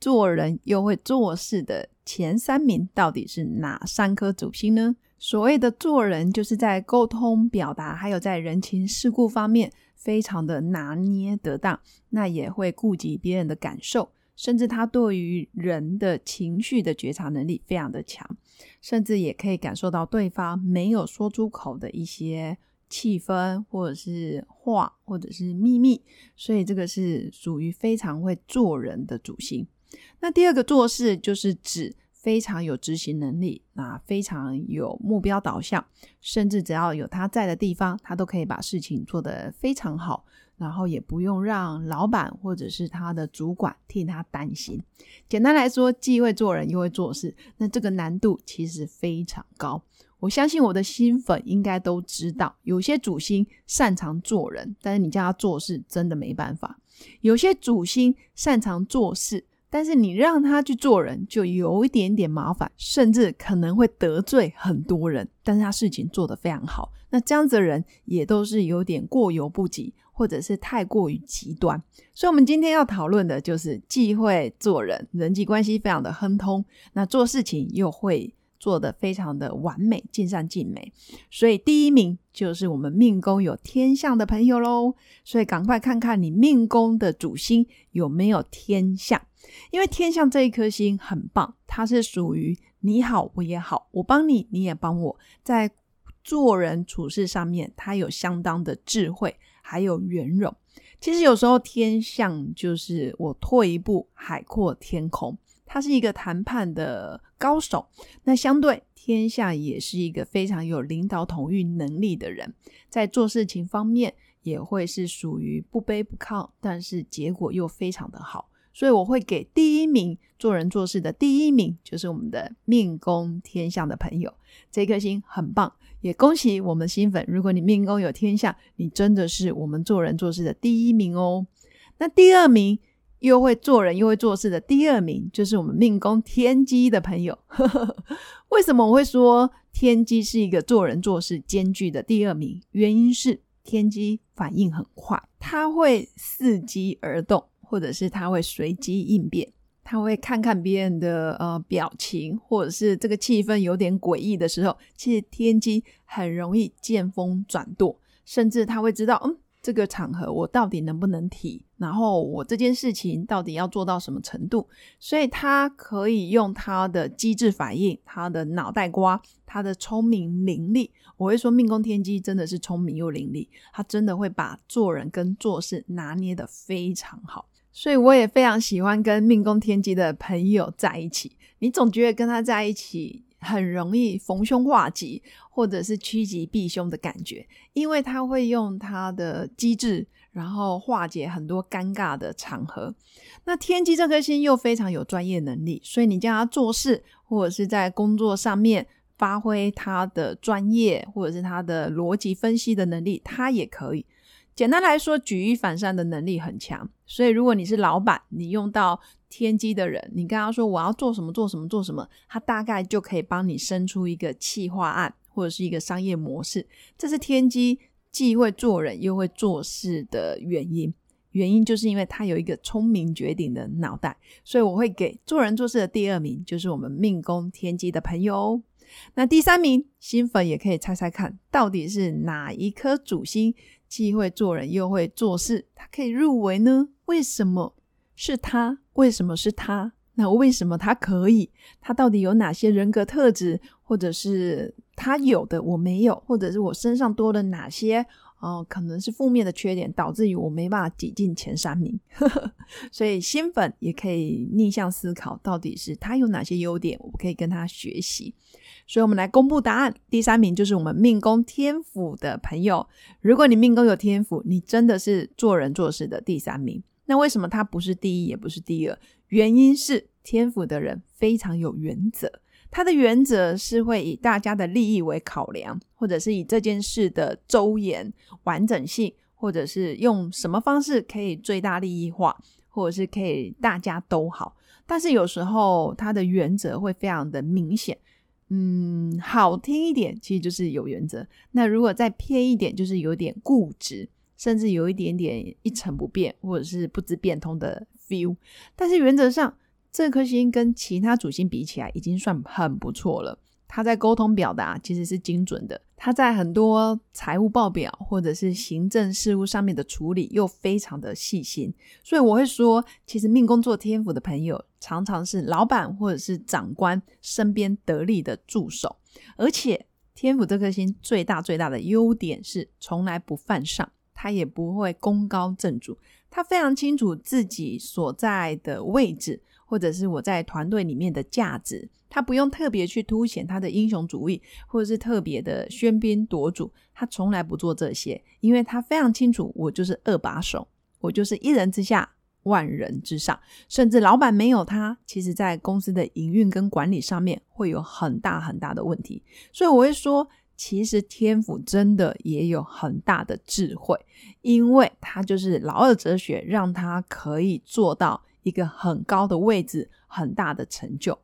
做人又会做事的前三名到底是哪三颗主星呢？所谓的做人，就是在沟通表达，还有在人情世故方面，非常的拿捏得当。那也会顾及别人的感受，甚至他对于人的情绪的觉察能力非常的强，甚至也可以感受到对方没有说出口的一些气氛，或者是话，或者是秘密。所以这个是属于非常会做人的主星。那第二个做事就是指非常有执行能力，啊，非常有目标导向，甚至只要有他在的地方，他都可以把事情做得非常好，然后也不用让老板或者是他的主管替他担心。简单来说，既会做人又会做事，那这个难度其实非常高。我相信我的新粉应该都知道，有些主星擅长做人，但是你叫他做事真的没办法；有些主星擅长做事。但是你让他去做人，就有一点点麻烦，甚至可能会得罪很多人。但是他事情做得非常好，那这样子的人也都是有点过犹不及，或者是太过于极端。所以，我们今天要讨论的就是既会做人，人际关系非常的亨通，那做事情又会做得非常的完美，尽善尽美。所以，第一名就是我们命宫有天相的朋友喽。所以，赶快看看你命宫的主星有没有天相。因为天象这一颗星很棒，它是属于你好我也好，我帮你你也帮我，在做人处事上面，它有相当的智慧，还有圆融。其实有时候天象就是我退一步，海阔天空。他是一个谈判的高手，那相对天下也是一个非常有领导统御能力的人，在做事情方面也会是属于不卑不亢，但是结果又非常的好。所以我会给第一名做人做事的第一名，就是我们的命宫天相的朋友，这颗星很棒，也恭喜我们新粉。如果你命宫有天相，你真的是我们做人做事的第一名哦。那第二名又会做人又会做事的第二名，就是我们命宫天机的朋友。为什么我会说天机是一个做人做事兼具的第二名？原因是天机反应很快，他会伺机而动。或者是他会随机应变，他会看看别人的呃表情，或者是这个气氛有点诡异的时候，其实天机很容易见风转舵，甚至他会知道，嗯，这个场合我到底能不能提，然后我这件事情到底要做到什么程度，所以他可以用他的机智反应，他的脑袋瓜，他的聪明伶俐。我会说命宫天机真的是聪明又伶俐，他真的会把做人跟做事拿捏的非常好。所以我也非常喜欢跟命宫天机的朋友在一起。你总觉得跟他在一起很容易逢凶化吉，或者是趋吉避凶的感觉，因为他会用他的机智，然后化解很多尴尬的场合。那天机这颗星又非常有专业能力，所以你叫他做事，或者是在工作上面发挥他的专业，或者是他的逻辑分析的能力，他也可以。简单来说，举一反三的能力很强，所以如果你是老板，你用到天机的人，你跟他说我要做什么做什么做什么，他大概就可以帮你生出一个企划案或者是一个商业模式。这是天机既会做人又会做事的原因，原因就是因为他有一个聪明绝顶的脑袋，所以我会给做人做事的第二名，就是我们命宫天机的朋友。那第三名新粉也可以猜猜看，到底是哪一颗主星？既会做人又会做事，他可以入围呢？为什么是他？为什么是他？那为什么他可以？他到底有哪些人格特质，或者是他有的我没有，或者是我身上多了哪些？哦，可能是负面的缺点，导致于我没办法挤进前三名。所以新粉也可以逆向思考，到底是他有哪些优点，我可以跟他学习。所以，我们来公布答案。第三名就是我们命宫天府的朋友。如果你命宫有天府，你真的是做人做事的第三名。那为什么他不是第一，也不是第二？原因是天府的人非常有原则，他的原则是会以大家的利益为考量，或者是以这件事的周延、完整性，或者是用什么方式可以最大利益化，或者是可以大家都好。但是有时候他的原则会非常的明显，嗯，好听一点其实就是有原则，那如果再偏一点，就是有点固执。甚至有一点点一成不变，或者是不知变通的 feel，但是原则上，这颗星跟其他主星比起来，已经算很不错了。他在沟通表达其实是精准的，他在很多财务报表或者是行政事务上面的处理又非常的细心。所以我会说，其实命宫做天府的朋友，常常是老板或者是长官身边得力的助手。而且天府这颗星最大最大的优点是，从来不犯上。他也不会功高震主，他非常清楚自己所在的位置，或者是我在团队里面的价值。他不用特别去凸显他的英雄主义，或者是特别的喧宾夺主，他从来不做这些，因为他非常清楚，我就是二把手，我就是一人之下，万人之上。甚至老板没有他，其实在公司的营运跟管理上面会有很大很大的问题。所以我会说。其实天府真的也有很大的智慧，因为他就是老二哲学，让他可以做到一个很高的位置，很大的成就。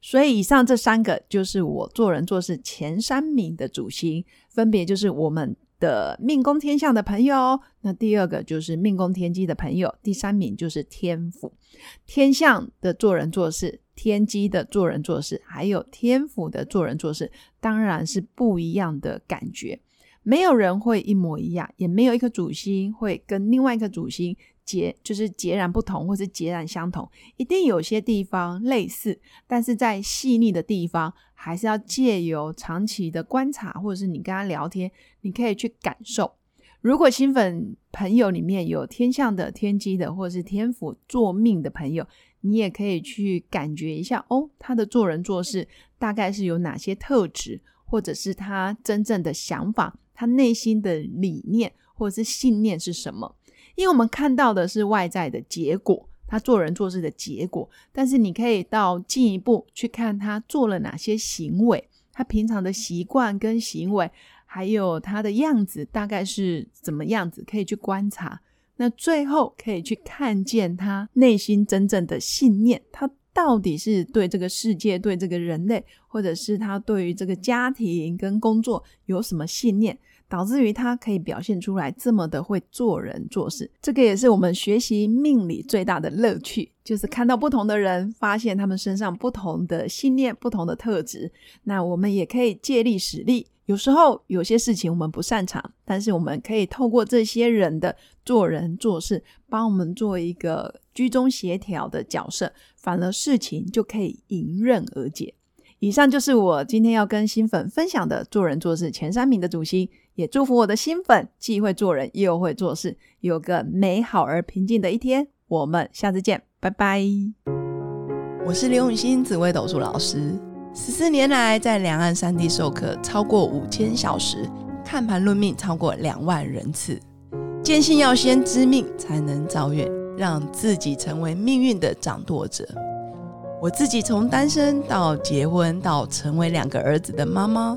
所以以上这三个就是我做人做事前三名的主星，分别就是我们。的命宫天象的朋友，那第二个就是命宫天机的朋友，第三名就是天府天象的做人做事，天机的做人做事，还有天府的做人做事，当然是不一样的感觉。没有人会一模一样，也没有一颗主星会跟另外一颗主星。截就是截然不同，或是截然相同，一定有些地方类似，但是在细腻的地方，还是要借由长期的观察，或者是你跟他聊天，你可以去感受。如果新粉朋友里面有天象的、天机的，或者是天府做命的朋友，你也可以去感觉一下哦，他的做人做事大概是有哪些特质，或者是他真正的想法，他内心的理念或者是信念是什么。因为我们看到的是外在的结果，他做人做事的结果，但是你可以到进一步去看他做了哪些行为，他平常的习惯跟行为，还有他的样子大概是怎么样子，可以去观察。那最后可以去看见他内心真正的信念，他到底是对这个世界、对这个人类，或者是他对于这个家庭跟工作有什么信念。导致于他可以表现出来这么的会做人做事，这个也是我们学习命理最大的乐趣，就是看到不同的人，发现他们身上不同的信念、不同的特质。那我们也可以借力使力。有时候有些事情我们不擅长，但是我们可以透过这些人的做人做事，帮我们做一个居中协调的角色，反而事情就可以迎刃而解。以上就是我今天要跟新粉分享的做人做事前三名的主心。也祝福我的新粉既会做人又会做事，有个美好而平静的一天。我们下次见，拜拜。我是刘永新紫微斗数老师，十四年来在两岸三地授课超过五千小时，看盘论命超过两万人次。坚信要先知命才能造运，让自己成为命运的掌舵者。我自己从单身到结婚，到成为两个儿子的妈妈。